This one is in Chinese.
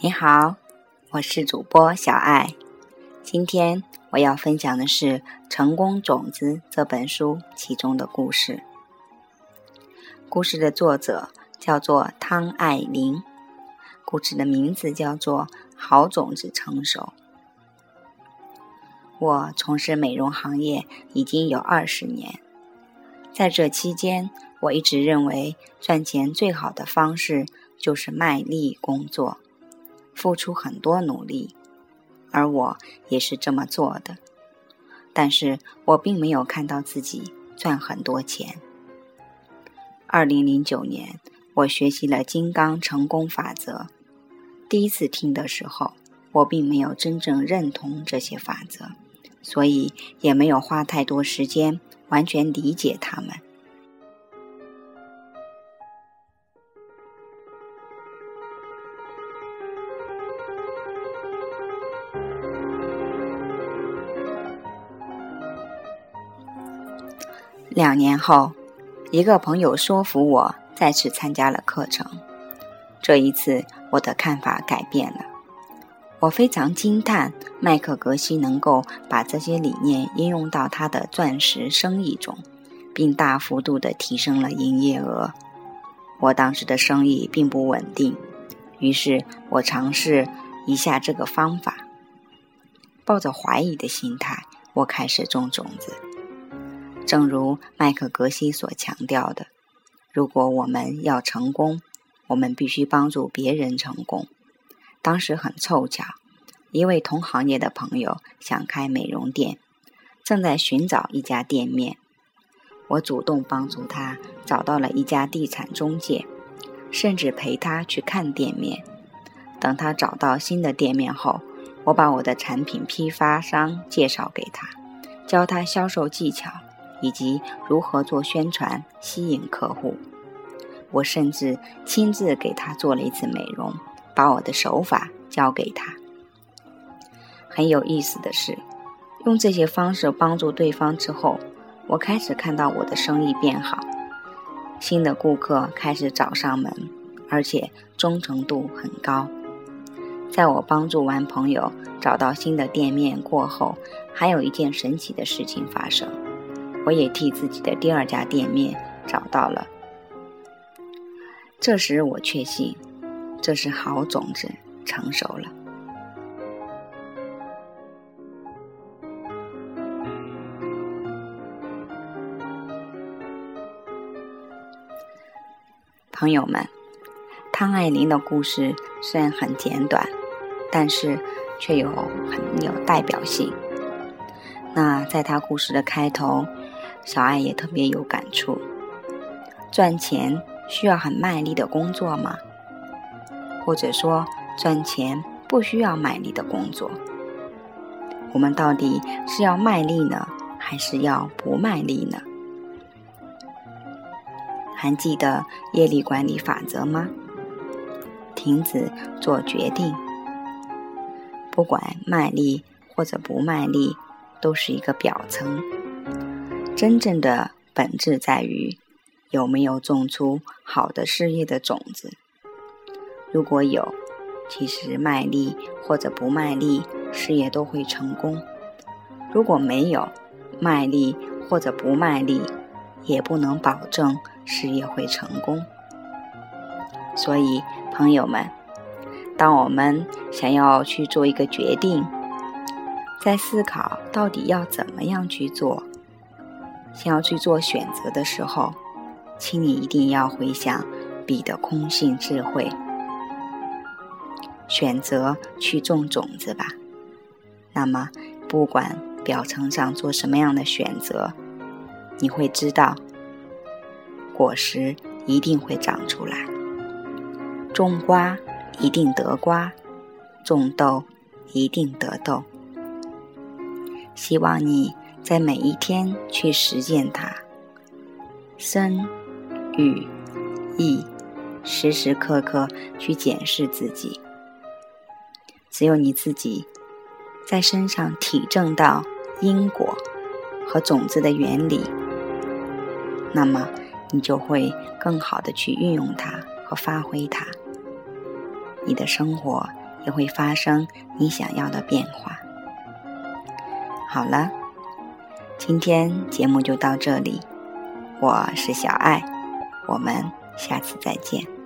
你好，我是主播小爱。今天我要分享的是《成功种子》这本书其中的故事。故事的作者叫做汤爱玲，故事的名字叫做《好种子成熟》。我从事美容行业已经有二十年，在这期间，我一直认为赚钱最好的方式就是卖力工作。付出很多努力，而我也是这么做的，但是我并没有看到自己赚很多钱。二零零九年，我学习了金刚成功法则，第一次听的时候，我并没有真正认同这些法则，所以也没有花太多时间完全理解它们。两年后，一个朋友说服我再次参加了课程。这一次，我的看法改变了。我非常惊叹麦克格西能够把这些理念应用到他的钻石生意中，并大幅度的提升了营业额。我当时的生意并不稳定，于是我尝试一下这个方法。抱着怀疑的心态，我开始种种子。正如麦克格西所强调的，如果我们要成功，我们必须帮助别人成功。当时很凑巧，一位同行业的朋友想开美容店，正在寻找一家店面。我主动帮助他找到了一家地产中介，甚至陪他去看店面。等他找到新的店面后，我把我的产品批发商介绍给他，教他销售技巧。以及如何做宣传吸引客户，我甚至亲自给他做了一次美容，把我的手法教给他。很有意思的是，用这些方式帮助对方之后，我开始看到我的生意变好，新的顾客开始找上门，而且忠诚度很高。在我帮助完朋友找到新的店面过后，还有一件神奇的事情发生。我也替自己的第二家店面找到了。这时我确信，这是好种子成熟了。朋友们，汤爱玲的故事虽然很简短，但是却有很有代表性。那在她故事的开头。小爱也特别有感触。赚钱需要很卖力的工作吗？或者说，赚钱不需要卖力的工作？我们到底是要卖力呢，还是要不卖力呢？还记得业力管理法则吗？停止做决定，不管卖力或者不卖力，都是一个表层。真正的本质在于有没有种出好的事业的种子。如果有，其实卖力或者不卖力，事业都会成功；如果没有，卖力或者不卖力，也不能保证事业会成功。所以，朋友们，当我们想要去做一个决定，在思考到底要怎么样去做。想要去做选择的时候，请你一定要回想彼的空性智慧，选择去种种子吧。那么，不管表层上做什么样的选择，你会知道，果实一定会长出来。种瓜一定得瓜，种豆一定得豆。希望你。在每一天去实践它，身、语、意，时时刻刻去检视自己。只有你自己在身上体证到因果和种子的原理，那么你就会更好的去运用它和发挥它，你的生活也会发生你想要的变化。好了，今天节目就到这里，我是小爱，我们下次再见。